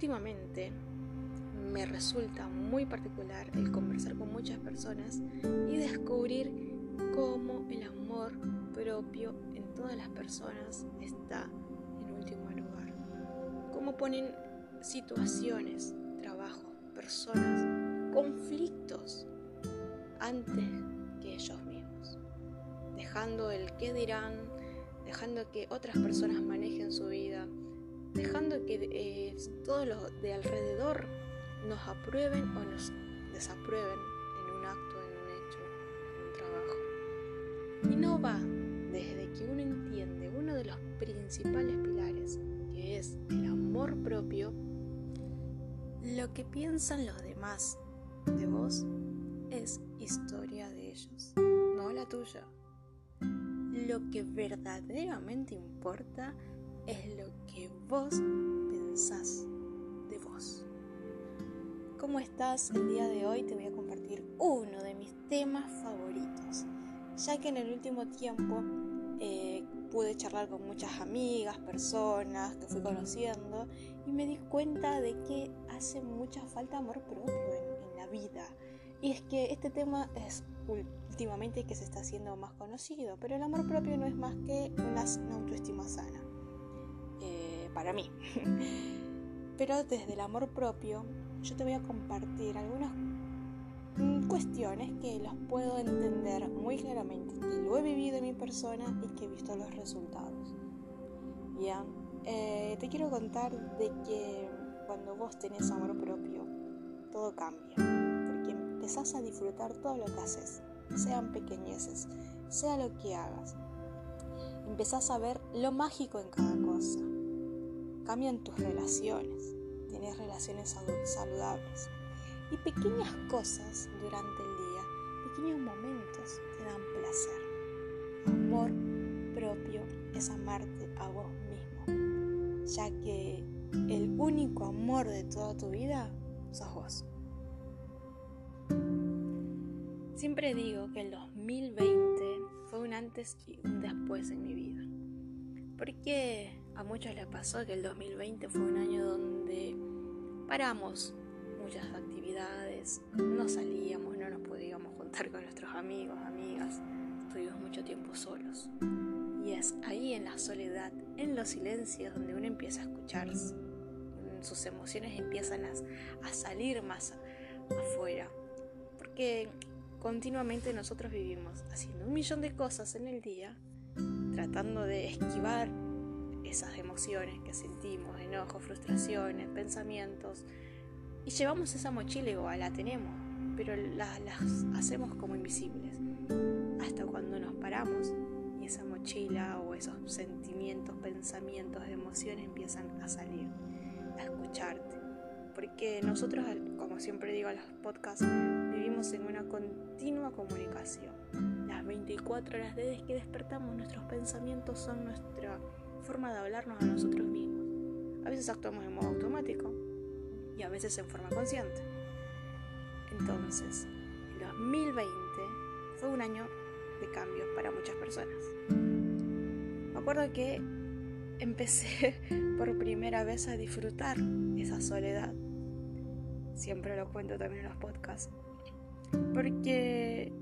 últimamente me resulta muy particular el conversar con muchas personas y descubrir cómo el amor propio en todas las personas está en último lugar. Cómo ponen situaciones, trabajo, personas, conflictos antes que ellos mismos. Dejando el qué dirán, dejando que otras personas manejen su vida, dejando que eh, todos los de alrededor nos aprueben o nos desaprueben en un acto, en un hecho, en un trabajo. Y no va desde que uno entiende uno de los principales pilares, que es el amor propio, lo que piensan los demás de vos es historia de ellos, no la tuya. Lo que verdaderamente importa es lo que vos pensás de vos. ¿Cómo estás? El día de hoy te voy a compartir uno de mis temas favoritos, ya que en el último tiempo eh, pude charlar con muchas amigas, personas que fui conociendo y me di cuenta de que hace mucha falta amor propio en, la vida. Y es que este tema es últimamente que se está haciendo más conocido, pero el amor propio no es más que una, autoestima sana, eh, para mí. pero desde el amor propio yo te voy a compartir algunas mm, cuestiones que las puedo entender muy claramente, que lo he vivido en mi persona y que he visto los resultados. Bien, eh, te quiero contar de que cuando vos tenés amor propio, todo cambia, porque empezás a disfrutar todo lo que haces, sean pequeñeces, sea lo que hagas. Empezás a ver lo mágico en cada cosa. Cambian tus relaciones, tenés relaciones saludables. Y pequeñas cosas durante el día, pequeños momentos te dan placer. Amor propio es amarte a vos mismo, ya que el único amor de toda tu vida sos vos. Siempre digo que el 2020 fue un antes y un después en mi vida. Porque a muchos les pasó que el 2020 fue un año donde paramos muchas actividades, no salíamos, no nos podíamos juntar con nuestros amigos, amigas, estuvimos mucho tiempo solos. Y es ahí en la soledad, en los silencios, donde uno empieza a escucharse. Sus emociones empiezan a, salir más afuera. Porque continuamente nosotros vivimos haciendo un millón de cosas en el día, tratando de esquivar esas emociones que sentimos, enojos, frustraciones, pensamientos, y llevamos esa mochila igual, la tenemos, pero las, hacemos como invisibles, hasta cuando nos paramos y esa mochila o esos sentimientos, pensamientos, emociones empiezan a salir, a escucharte. Porque nosotros, como siempre digo en los podcasts, vivimos en una continua comunicación. Las 24 horas desde que despertamos, nuestros pensamientos son nuestra forma de hablarnos a nosotros mismos. A veces actuamos en modo automático y a veces en forma consciente. Entonces, el 2020 fue un año de cambios para muchas personas. Me acuerdo que empecé por primera vez a disfrutar esa soledad. Siempre lo cuento también en los podcasts. Porque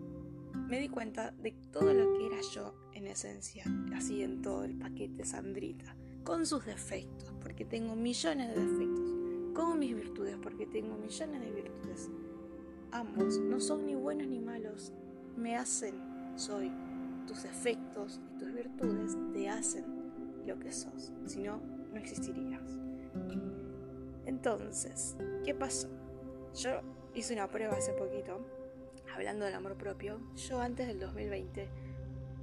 me di cuenta de todo lo que era yo en esencia, así en todo el paquete Sandrita, con sus defectos, porque tengo millones de defectos, con mis virtudes, porque tengo millones de virtudes. Ambos no son ni buenos ni malos, me hacen, soy. Tus defectos y tus virtudes te hacen lo que sos, si no, no existirías. Entonces, ¿qué pasó? Yo hice una prueba hace poquito hablando del amor propio, yo antes del 2020,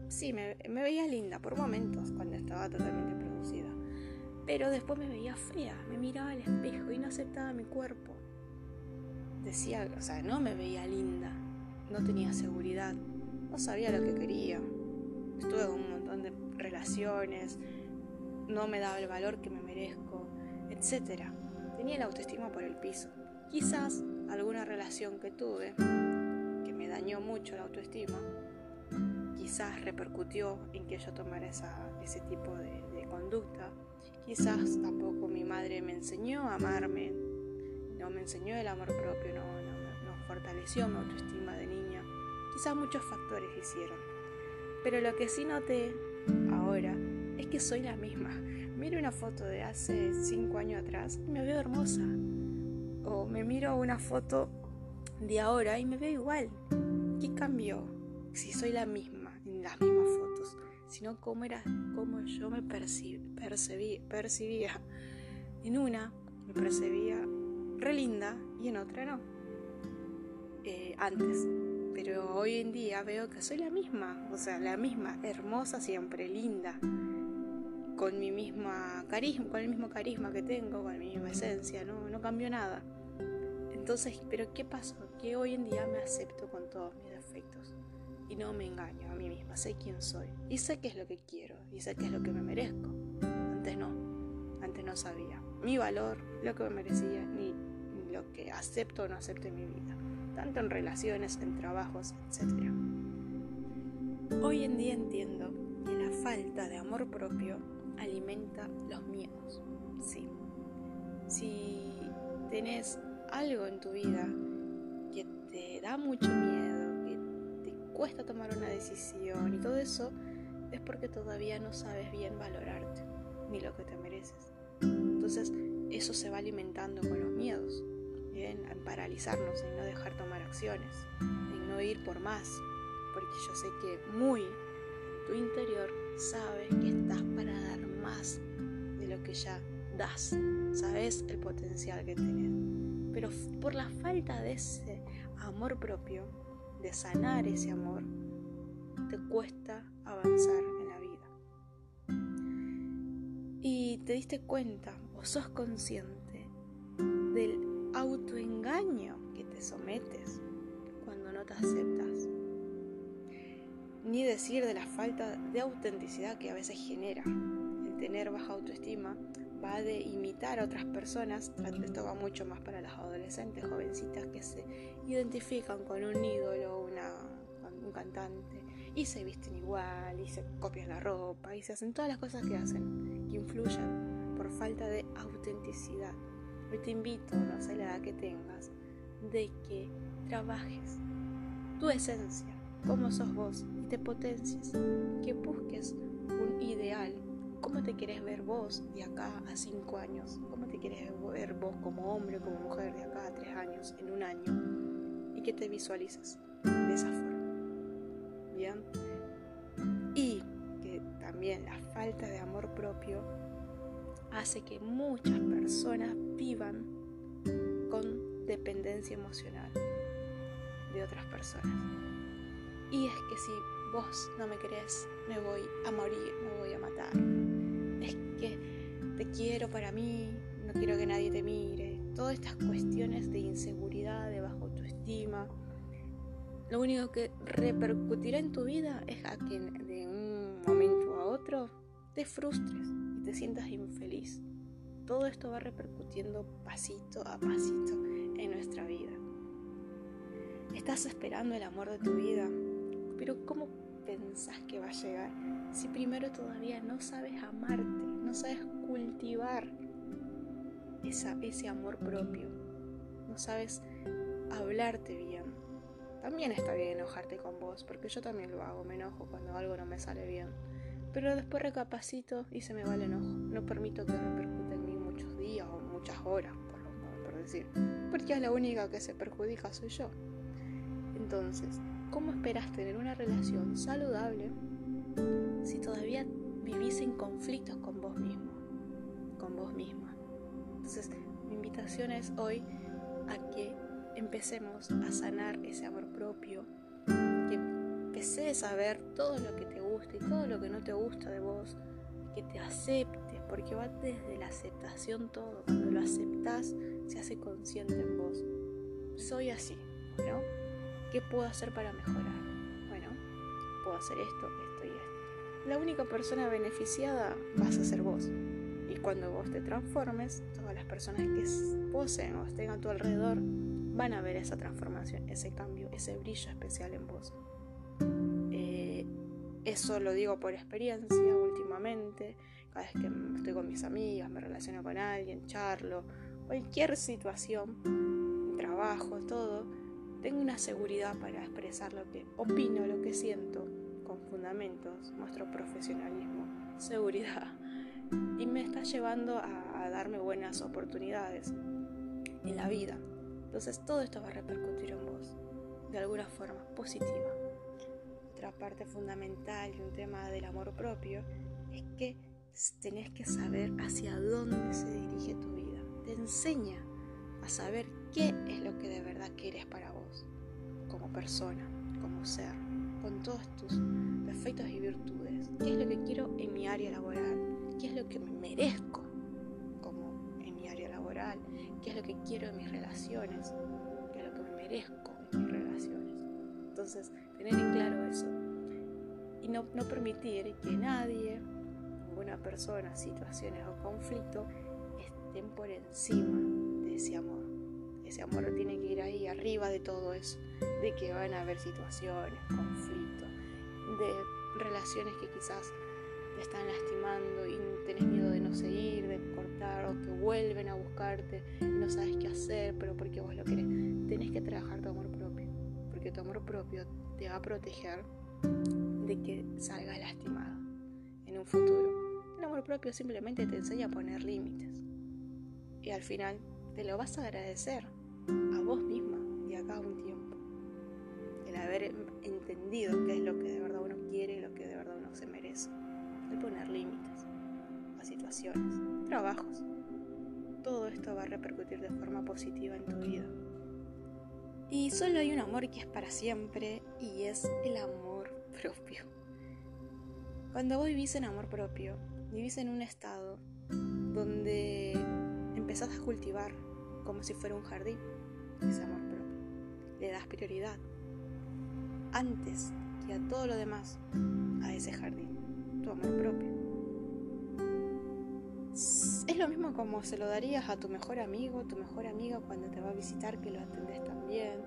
sí, me, veía linda por momentos cuando estaba totalmente producida. Pero después me veía fea, me miraba al espejo y no aceptaba mi cuerpo. Decía, o sea, no me veía linda, no tenía seguridad, no sabía lo que quería. Estuve con un montón de relaciones, no me daba el valor que me merezco, etc. Tenía la autoestima por el piso. Quizás alguna relación que tuve dañó mucho la autoestima, quizás repercutió en que yo tomara ese tipo de, conducta. Quizás tampoco mi madre me enseñó a amarme, no me enseñó el amor propio, no, no, no fortaleció mi autoestima de niña. Quizás muchos factores hicieron. Pero lo que sí noté ahora es que soy la misma. Miro una foto de hace 5 años atrás y me veo hermosa. O me miro una foto de ahora y me veo igual. ¿Qué cambió? Si soy la misma, las mismas fotos, sino cómo era, cómo yo me percibí, percibía. En una me percibía re linda y en otra no. Eh, antes. Pero hoy en día veo que soy la misma, o sea, la misma, hermosa siempre, linda, con mi misma carisma, con el mismo carisma que tengo, con mi misma esencia, no, no cambió nada. Entonces, ¿pero qué pasó? Que hoy en día me acepto con todos mis defectos y no me engaño a mí misma, sé quién soy y sé qué es lo que quiero y sé qué es lo que me merezco. Antes no, antes no sabía mi valor, lo que me merecía, ni lo que acepto o no acepto en mi vida, tanto en relaciones, en trabajos, etc. Hoy en día entiendo que la falta de amor propio alimenta los miedos. Sí. Si tenés algo en tu vida que te da mucho miedo, cuesta tomar una decisión y todo eso, es porque todavía no sabes bien valorarte ni lo que te mereces. Entonces, eso se va alimentando con los miedos, ¿bien? en paralizarnos, en no dejar tomar acciones, en no ir por más, porque yo sé que muy en tu interior sabes que estás para dar más de lo que ya das, sabes el potencial que tienes pero por la falta de ese amor propio, de sanar ese amor, te cuesta avanzar en la vida. Y te diste cuenta o sos consciente del autoengaño que te sometes cuando no te aceptas. Ni decir de la falta de autenticidad que a veces genera el tener baja autoestima va de imitar a otras personas, esto va mucho más para las adolescentes, jovencitas que se identifican con un ídolo, una, un cantante, y se visten igual, y se copian la ropa, y se hacen todas las cosas que hacen, que influyen por falta de autenticidad. Hoy te invito, no sé la edad que tengas, de que trabajes tu esencia, como sos vos, y te potencies, que busques vos de acá a cinco años? ¿Cómo te quieres ver vos como hombre o como mujer de acá a tres años, en un año? Y que te visualices de esa forma. ¿Bien? Y que también la falta de amor propio hace que muchas personas vivan con dependencia emocional de otras personas. Y es que si vos no me querés, me voy a morir, me voy a matar te quiero para mí, no quiero que nadie te mire. Todas estas cuestiones de inseguridad, de baja autoestima. Lo único que repercutirá en tu vida es a que de un momento a otro te frustres y te sientas infeliz. Todo esto va repercutiendo pasito a pasito en nuestra vida. Estás esperando el amor de tu vida, pero ¿cómo pensás que va a llegar si primero todavía no sabes amarte, no sabes cultivar ese amor propio, no sabes hablarte bien? También está bien enojarte con vos, porque yo también lo hago, me enojo cuando algo no me sale bien. Pero después recapacito y se me va el enojo. No permito que repercute en mí muchos días o muchas horas, por, lo, por decir. Porque es la única que se perjudica soy yo. Entonces, ¿Cómo esperas tener una relación saludable si todavía vivís en conflictos con vos mismo, con vos misma? Entonces, mi invitación es hoy a que empecemos a sanar ese amor propio, que empeces a ver todo lo que te gusta y todo lo que no te gusta de vos, que te aceptes, porque va desde la aceptación todo. Cuando lo aceptas, se hace consciente en vos. Soy así, ¿no? ¿Qué puedo hacer para mejorar? Bueno, puedo hacer esto, esto. La única persona beneficiada vas a ser vos. Y cuando vos te transformes, todas las personas que poseen o estén a tu alrededor van a ver esa transformación, ese cambio, ese brillo especial en vos. Eh, Eso lo digo por experiencia últimamente. Cada vez que estoy con mis amigas, me relaciono con alguien, charlo, cualquier situación, trabajo, todo, tengo una seguridad para expresar lo que opino, lo que siento, fundamentos, muestro profesionalismo, seguridad. Y me está llevando a, a darme buenas oportunidades en la vida. Entonces todo esto va a repercutir en vos de alguna forma positiva. Otra parte fundamental y un tema del amor propio es que tenés que saber hacia dónde se dirige tu vida. Te enseña a saber qué es lo que de verdad quieres para vos, como persona, como ser, con todos tus defectos y virtudes. ¿Qué es lo que quiero en mi área laboral? ¿Qué es lo que me merezco como en mi área laboral? ¿Qué es lo que quiero en mis relaciones? ¿Qué es lo que me merezco en mis relaciones? Entonces, tener en claro eso. Y no, no permitir que nadie, ninguna persona, situaciones o conflicto estén por encima de ese amor. Ese amor tiene que ir ahí arriba de todo eso, de que van a haber situaciones, conflictos, de relaciones que quizás te están lastimando y tenés miedo de no seguir, de cortar o que vuelven a buscarte y no sabes qué hacer, pero porque vos lo querés. Tenés que trabajar tu amor propio, porque tu amor propio te va a proteger de que salgas lastimado en un futuro. El amor propio simplemente te enseña a poner límites y al final te lo vas a agradecer a vos misma y acá un tiempo. El haber entendido qué es lo que de verdad uno quiere y lo que de verdad uno se merece. El poner límites a situaciones, trabajos. Todo esto va a repercutir de forma positiva en tu vida. Y solo hay un amor que es para siempre y es el amor propio. Cuando vos vivís en amor propio, vivís en un estado donde empezás a cultivar como si fuera un jardín ese amor propio. Le das prioridad antes que a todo lo demás a ese jardín, tu amor propio. Es lo mismo como se lo darías a tu mejor amigo, tu mejor amiga cuando te va a visitar, que lo atendés también,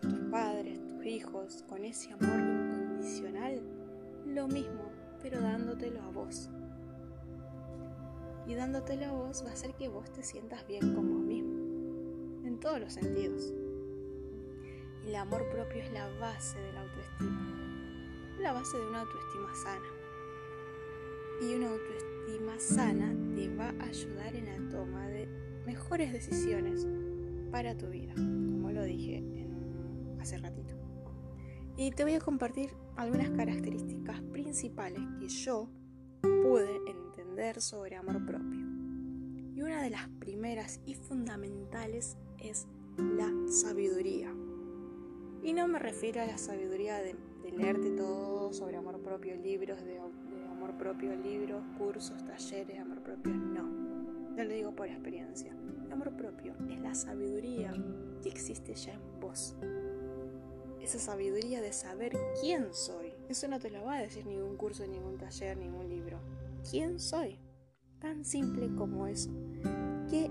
tus padres, tus hijos, con ese amor incondicional. Lo mismo, pero dándotelo a vos. Y dándotelo a vos va a hacer que vos te sientas bien en todos los sentidos. El amor propio es la base de la autoestima, la base de una autoestima sana. Y una autoestima sana te va a ayudar en la toma de mejores decisiones para tu vida, como lo dije hace ratito. Y te voy a compartir algunas características principales que yo pude entender sobre amor propio. Y una de las primeras y fundamentales es la sabiduría. Y no me refiero a la sabiduría de, leerte todo sobre amor propio, libros de, de, amor propio, libros, cursos, talleres de amor propio, no. Te lo digo por experiencia. El amor propio es la sabiduría que existe ya en vos. Esa sabiduría de saber quién soy. Eso no te lo va a decir ningún curso, ningún taller, ningún libro. ¿Quién soy? Tan simple como eso. ¿Qué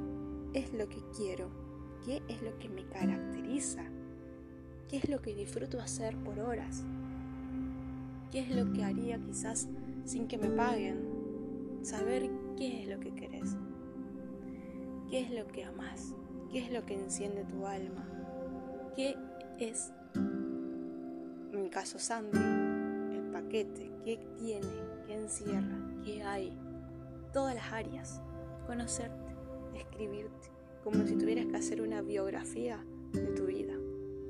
es lo que quiero? ¿Qué es lo que me caracteriza? ¿Qué es lo que disfruto hacer por horas? ¿Qué es lo que haría quizás sin que me paguen? Saber qué es lo que querés. ¿Qué es lo que amas? ¿Qué es lo que enciende tu alma? ¿Qué es, en mi caso Sandy, el paquete? ¿Qué tiene? ¿Qué encierra? ¿Qué hay? Todas las áreas. Conocerte, escribirte, como si tuvieras que hacer una biografía de tu vida.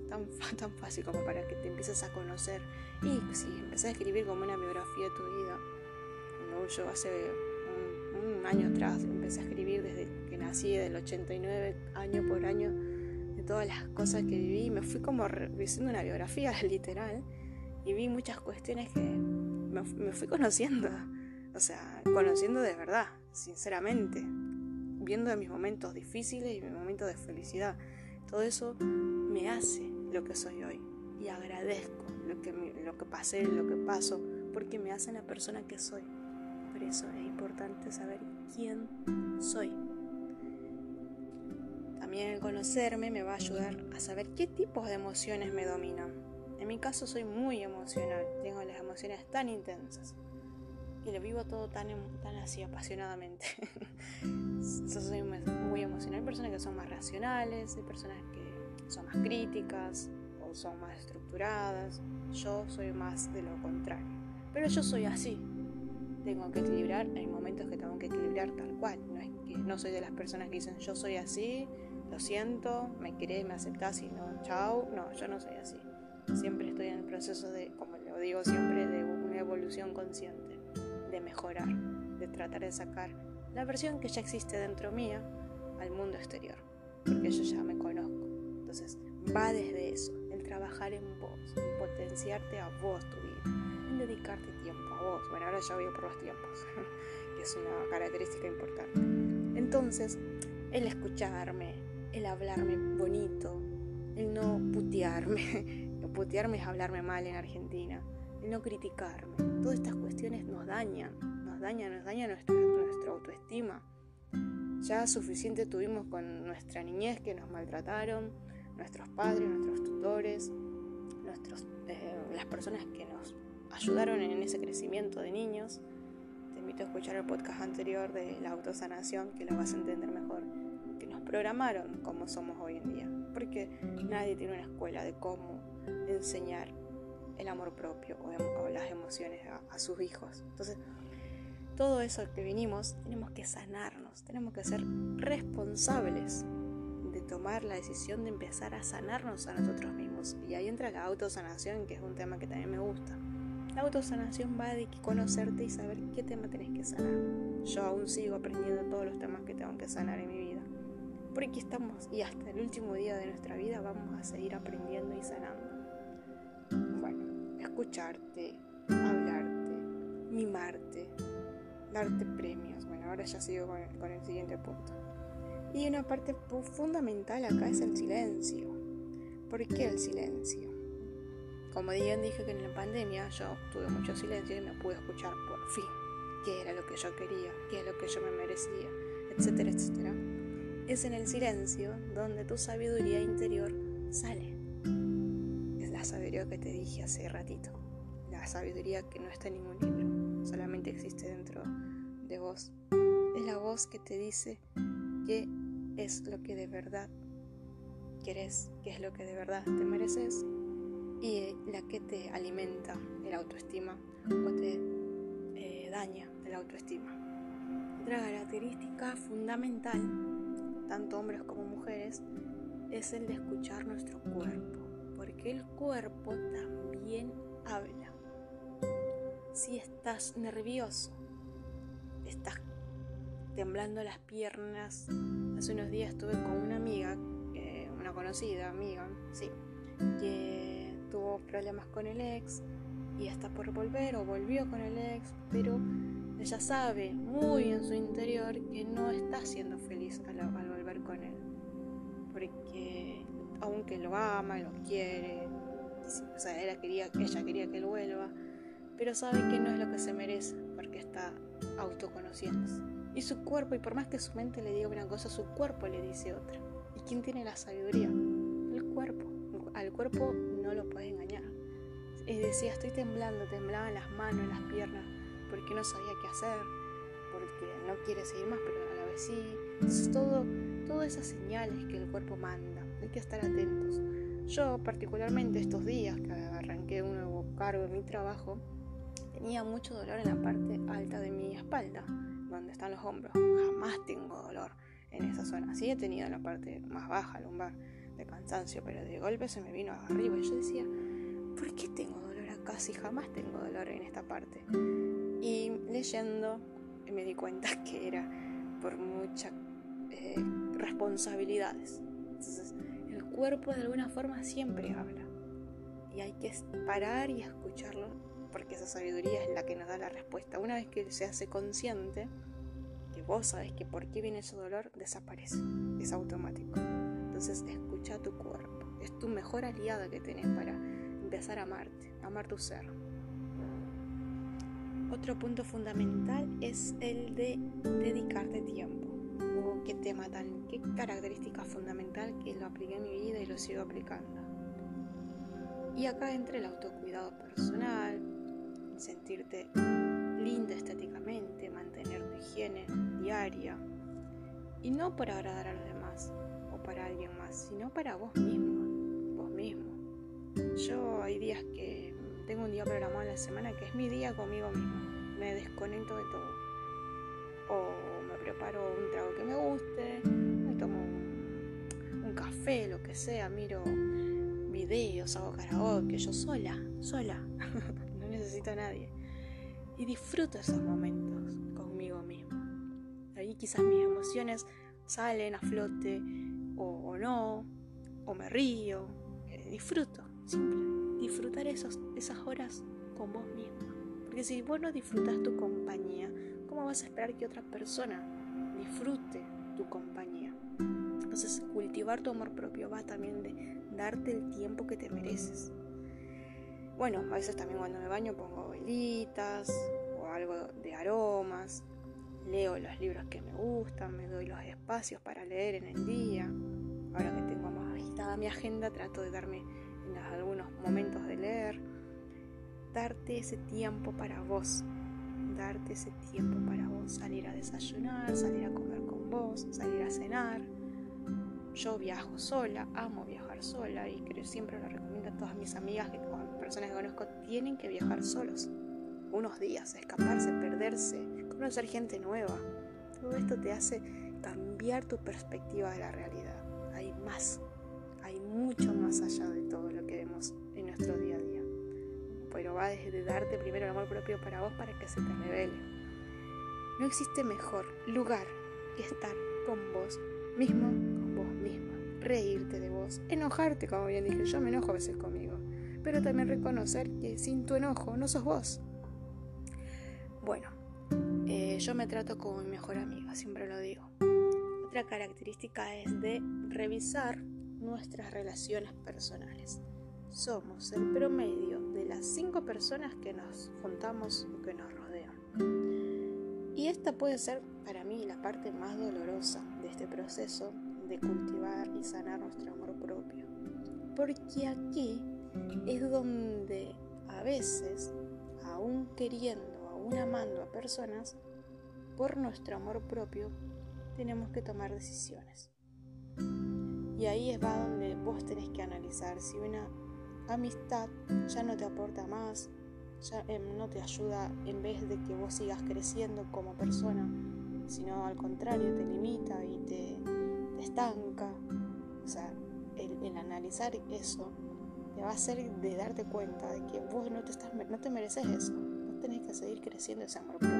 Tan, tan fácil como para que te empieces a conocer. Y si empezás a escribir como una biografía de tu vida, yo hace un, un, año atrás empecé a escribir desde que nací, del 89, año por año, de todas las cosas que viví, me fui como haciendo una biografía literal y vi muchas cuestiones que me, me fui conociendo, o sea, conociendo de verdad, sinceramente, viendo mis momentos difíciles y mis momentos de felicidad. Todo eso me hace lo que soy hoy y agradezco lo que, lo que pasé, lo que paso, porque me hace la persona que soy. Por eso es importante saber quién soy. También el conocerme me va a ayudar a saber qué tipos de emociones me dominan. En mi caso soy muy emocional, tengo las emociones tan intensas y lo vivo todo tan, em, tan así apasionadamente. soy muy emocional. Hay personas que son más racionales, hay personas que son más críticas o son más estructuradas. Yo soy más de lo contrario. Pero yo soy así. Tengo que equilibrar, hay momentos que tengo que equilibrar tal cual. No es que no soy de las personas que dicen yo soy así, lo siento, me querés, me aceptás y no, chao. No, yo no soy así. Siempre estoy en el proceso de, como lo digo siempre, de una evolución consciente de mejorar, de tratar de sacar la versión que ya existe dentro mía al mundo exterior, porque yo ya me conozco. Entonces, va desde eso, el trabajar en vos, en potenciarte a vos tu vida, en dedicarte tiempo a vos. Bueno, ahora ya voy por los tiempos, que es una característica importante. Entonces, el escucharme, el hablarme bonito, el no putearme, putearme es hablarme mal en Argentina, no criticarme. Todas estas cuestiones nos dañan, nos dañan, nos dañan nuestra, nuestra autoestima. Ya suficiente tuvimos con nuestra niñez que nos maltrataron, nuestros padres, nuestros tutores, nuestros, eh, las personas que nos ayudaron en ese crecimiento de niños. Te invito a escuchar el podcast anterior de la autosanación que lo vas a entender mejor. Que nos programaron como somos hoy en día. Porque nadie tiene una escuela de cómo enseñar el amor propio o, las emociones a, sus hijos. Entonces, todo eso que vinimos, tenemos que sanarnos, tenemos que ser responsables de tomar la decisión de empezar a sanarnos a nosotros mismos. Y ahí entra la autosanación, que es un tema que también me gusta. La autosanación va de conocerte y saber qué tema tenés que sanar. Yo aún sigo aprendiendo todos los temas que tengo que sanar en mi vida. Porque estamos y hasta el último día de nuestra vida vamos a seguir aprendiendo y sanando escucharte, hablarte, mimarte, darte premios. Bueno, ahora ya sigo con el, siguiente punto. Y una parte fundamental acá es el silencio. ¿Por qué el silencio? Como bien dije que en la pandemia yo tuve mucho silencio y me pude escuchar por fin qué era lo que yo quería, qué es lo que yo me merecía, etcétera, etcétera. Es en el silencio donde tu sabiduría interior sale la sabiduría que te dije hace ratito. La sabiduría que no está en ningún libro, solamente existe dentro de vos. Es la voz que te dice qué es lo que de verdad querés, qué es lo que de verdad te mereces y la que te alimenta el autoestima o te eh, daña el autoestima. Otra característica fundamental, tanto hombres como mujeres, es el de escuchar nuestro cuerpo porque el cuerpo también habla. Si estás nervioso, estás temblando las piernas. Hace unos días estuve con una amiga, una conocida amiga, sí, que tuvo problemas con el ex y está por volver o volvió con el ex, pero ella sabe muy en su interior que no está siendo feliz al, al volver con él. Porque aunque lo ama, lo quiere, o sea, ella quería, ella quería que él vuelva, pero sabe que no es lo que se merece porque está autoconociéndose. Y su cuerpo, y por más que su mente le diga una cosa, su cuerpo le dice otra. ¿Y quién tiene la sabiduría? El cuerpo. Al cuerpo no lo puede engañar. Y decía, estoy temblando, temblaban las manos, las piernas, porque no sabía qué hacer, porque no quiere seguir más, pero a la vez sí. Entonces todo, todas esas señales que el cuerpo manda hay que estar atentos. Yo particularmente estos días que arranqué un nuevo cargo en mi trabajo, tenía mucho dolor en la parte alta de mi espalda, donde están los hombros. Jamás tengo dolor en esa zona. Sí he tenido en la parte más baja, lumbar, de cansancio, pero de golpe se me vino arriba y yo decía, ¿por qué tengo dolor acá si jamás tengo dolor en esta parte? Y leyendo me di cuenta que era por muchas eh, responsabilidades. Entonces, cuerpo de alguna forma siempre habla. Y hay que parar y escucharlo porque esa sabiduría es la que nos da la respuesta. Una vez que se hace consciente, que vos sabes que por qué viene ese dolor, desaparece. Es automático. Entonces escucha tu cuerpo. Es tu mejor aliada que tenés para empezar a amarte, amar tu ser. Otro punto fundamental es el de dedicarte tiempo qué tema tan, qué característica fundamental que lo apliqué en mi vida y lo sigo aplicando. Y acá entra el autocuidado personal, sentirte linda estéticamente, mantener tu higiene diaria. Y no para agradar a los demás o para alguien más, sino para vos mismo, vos mismo. Yo hay días que tengo un día programado en la semana que es mi día conmigo mismo. Me desconecto de todo. O preparo un trago que me guste, me tomo un, café, lo que sea, miro videos, hago karaoke, yo sola, sola. no necesito a nadie. Y disfruto esos momentos conmigo mismo. Ahí quizás mis emociones salen a flote o, no, o me río. Eh, disfruto, simple disfrutar esos, esas horas con vos misma. Porque si vos no disfrutas tu compañía, ¿cómo vas a esperar que otra persona disfrute tu compañía? Entonces, cultivar tu amor propio va también de darte el tiempo que te mereces. Bueno, a veces también cuando me baño pongo velitas o algo de aromas, leo los libros que me gustan, me doy los espacios para leer en el día. Ahora que tengo más agitada mi agenda, trato de darme algunos momentos de leer, darte ese tiempo para vos, darte ese tiempo para vos, salir a desayunar, salir a comer con vos, salir a cenar. Yo viajo sola, amo viajar sola y creo, siempre lo recomiendo a todas mis amigas que con personas que conozco tienen que viajar solos. Unos días, escaparse, perderse, conocer gente nueva. Todo esto te hace cambiar tu perspectiva de la realidad. Hay más, hay mucho más allá de todo lo que vemos en nuestro día a día. Pero va desde darte primero el amor propio para vos para que se te revele. No existe mejor lugar que estar con vos mismo, con vos misma. Reírte de vos, enojarte, como bien dije, yo me enojo a veces conmigo. Pero también reconocer que sin tu enojo no sos vos. Bueno, eh, yo me trato como mi mejor amiga, siempre lo digo. Otra característica es de revisar nuestras relaciones personales. Somos el promedio de las cinco personas que nos juntamos o que nos rodean. Y esta puede ser para mí la parte más dolorosa de este proceso de cultivar y sanar nuestro amor propio. Porque aquí es donde a veces, aún queriendo, aún amando a personas, por nuestro amor propio, tenemos que tomar decisiones. Y ahí es donde vos tenés que analizar si una amistad ya no te aporta más, ya em, no te ayuda en vez de que vos sigas creciendo como persona, sino al contrario, te limita y te, estanca. O sea, el, analizar eso te va a hacer de darte cuenta de que vos no te, estás, no te mereces eso, vos tenés que seguir creciendo ese amor propio.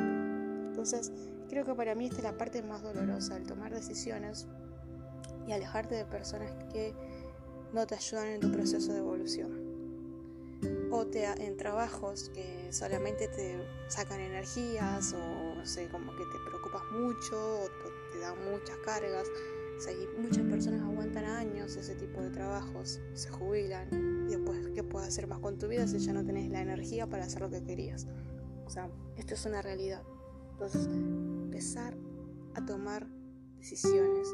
Entonces, creo que para mí esta es la parte más dolorosa, el tomar decisiones y alejarte de personas que no te ayudan en tu proceso de evolución. O te, en trabajos que solamente te sacan energías o no sé, como que te preocupas mucho o te dan muchas cargas. O muchas personas aguantan años ese tipo de trabajos, se jubilan y después, ¿qué puedes hacer más con tu vida si ya no tenés la energía para hacer lo que querías? O sea, esto es una realidad. Entonces, empezar a tomar decisiones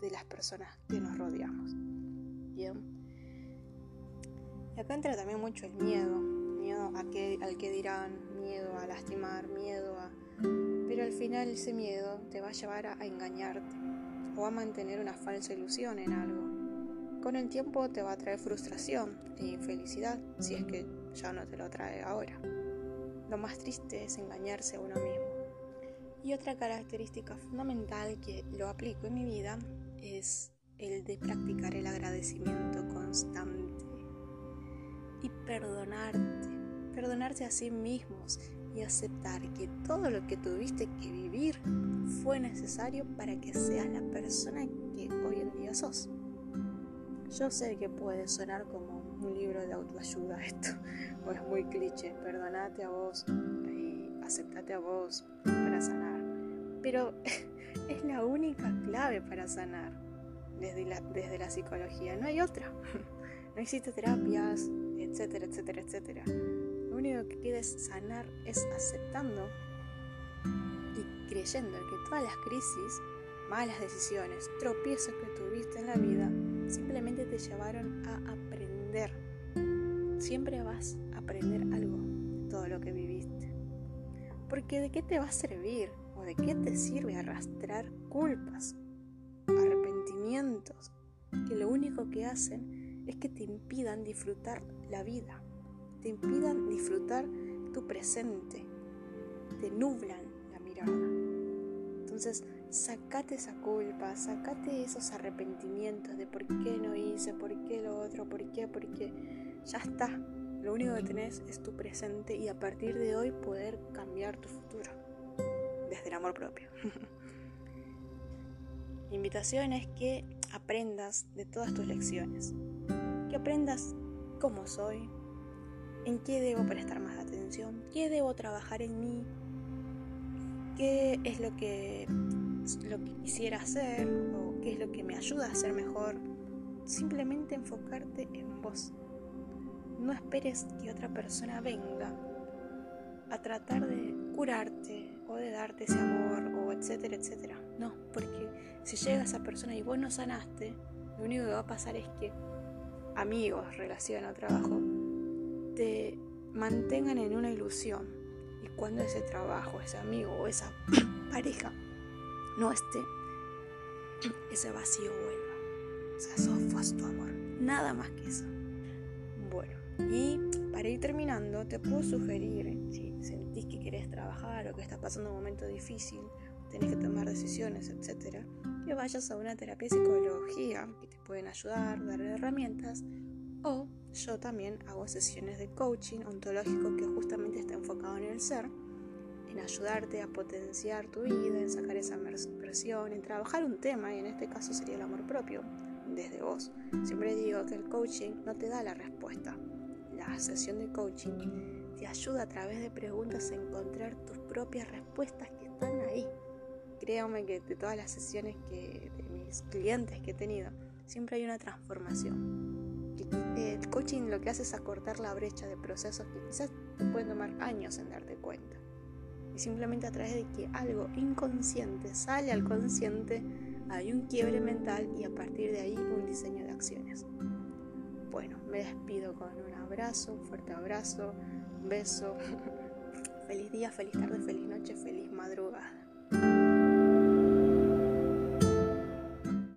de las personas que nos rodeamos. Bien. Y acá entra también mucho el miedo, miedo a que, al que dirán, miedo a lastimar, miedo a... Pero al final ese miedo te va a llevar a, engañarte o a mantener una falsa ilusión en algo. Con el tiempo te va a traer frustración e infelicidad si es que ya no te lo trae ahora. Lo más triste es engañarse a uno mismo. Y otra característica fundamental que lo aplico en mi vida es el de practicar el agradecimiento constante perdonarte, perdonarse a sí mismos y aceptar que todo lo que tuviste que vivir fue necesario para que seas la persona que hoy en día sos. Yo sé que puede sonar como un libro de autoayuda esto, o es muy cliché, perdonate a vos y aceptate a vos para sanar. Pero es la única clave para sanar desde la, desde la psicología. No hay otra. No existe terapias, etcétera, etcétera, etcétera. Lo único que queda es sanar es aceptando y creyendo que todas las crisis, malas decisiones, tropiezos que tuviste en la vida simplemente te llevaron a aprender. siempre vas a aprender algo de todo lo que viviste. Porque ¿de qué te va a servir o de qué te sirve arrastrar culpas, arrepentimientos, que lo único que hacen es que te impidan disfrutar la vida, te impidan disfrutar tu presente, te nublan la mirada. Entonces, sacate esa culpa, sacate esos arrepentimientos de por qué no hice, por qué lo otro, por qué, por qué. Ya está. Lo único que tenés es tu presente y a partir de hoy poder cambiar tu futuro. Desde el amor propio. Mi invitación es que aprendas de todas tus lecciones. Que aprendas cómo soy, en qué debo prestar más atención, qué debo trabajar en mí, qué es lo que lo que quisiera hacer o qué es lo que me ayuda a ser mejor. Simplemente enfocarte en vos. No esperes que otra persona venga a tratar de curarte o de darte ese amor o etcétera, etcétera. No, porque si llega esa persona y vos no sanaste, lo único que va a pasar es que amigos, relación o trabajo te mantengan en una ilusión. Y cuando ese trabajo, ese amigo o esa pareja no esté, ese vacío vuelva. O sea, eso fue tu amor. Nada más que eso. Bueno, y para ir terminando, te puedo sugerir, si sentís que querés trabajar o que estás pasando un momento difícil, tenés que tomar decisiones, etc., que vayas a una terapia de psicología que te pueden ayudar, dar herramientas, o yo también hago sesiones de coaching ontológico que justamente está enfocado en el ser en ayudarte a potenciar tu vida, en sacar esa presión, en trabajar un tema, y en este caso sería el amor propio, desde vos. Siempre digo que el coaching no te da la respuesta. La sesión de coaching te ayuda a través de preguntas a encontrar tus propias respuestas que están ahí. Créame que de todas las sesiones que de mis clientes que he tenido, siempre hay una transformación. El coaching lo que hace es acortar la brecha de procesos que quizás te pueden tomar años en darte cuenta y simplemente a través de que algo inconsciente sale al consciente, hay un quiebre mental y a partir de ahí un diseño de acciones. Bueno, me despido con un abrazo, un fuerte abrazo, un beso. feliz día, feliz tarde, feliz noche, feliz madrugada.